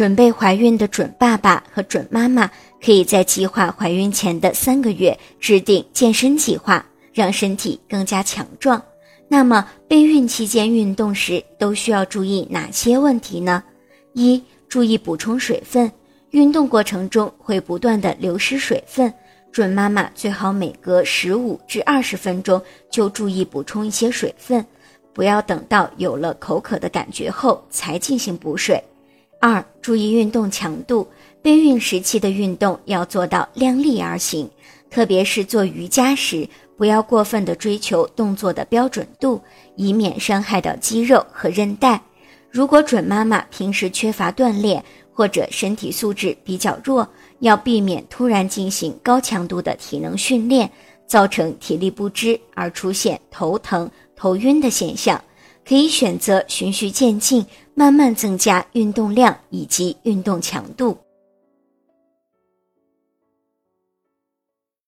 准备怀孕的准爸爸和准妈妈，可以在计划怀孕前的三个月制定健身计划，让身体更加强壮。那么，备孕期间运动时都需要注意哪些问题呢？一、注意补充水分。运动过程中会不断的流失水分，准妈妈最好每隔十五至二十分钟就注意补充一些水分，不要等到有了口渴的感觉后才进行补水。二、注意运动强度，备孕时期的运动要做到量力而行，特别是做瑜伽时，不要过分的追求动作的标准度，以免伤害到肌肉和韧带。如果准妈妈平时缺乏锻炼或者身体素质比较弱，要避免突然进行高强度的体能训练，造成体力不支而出现头疼、头晕的现象。可以选择循序渐进，慢慢增加运动量以及运动强度。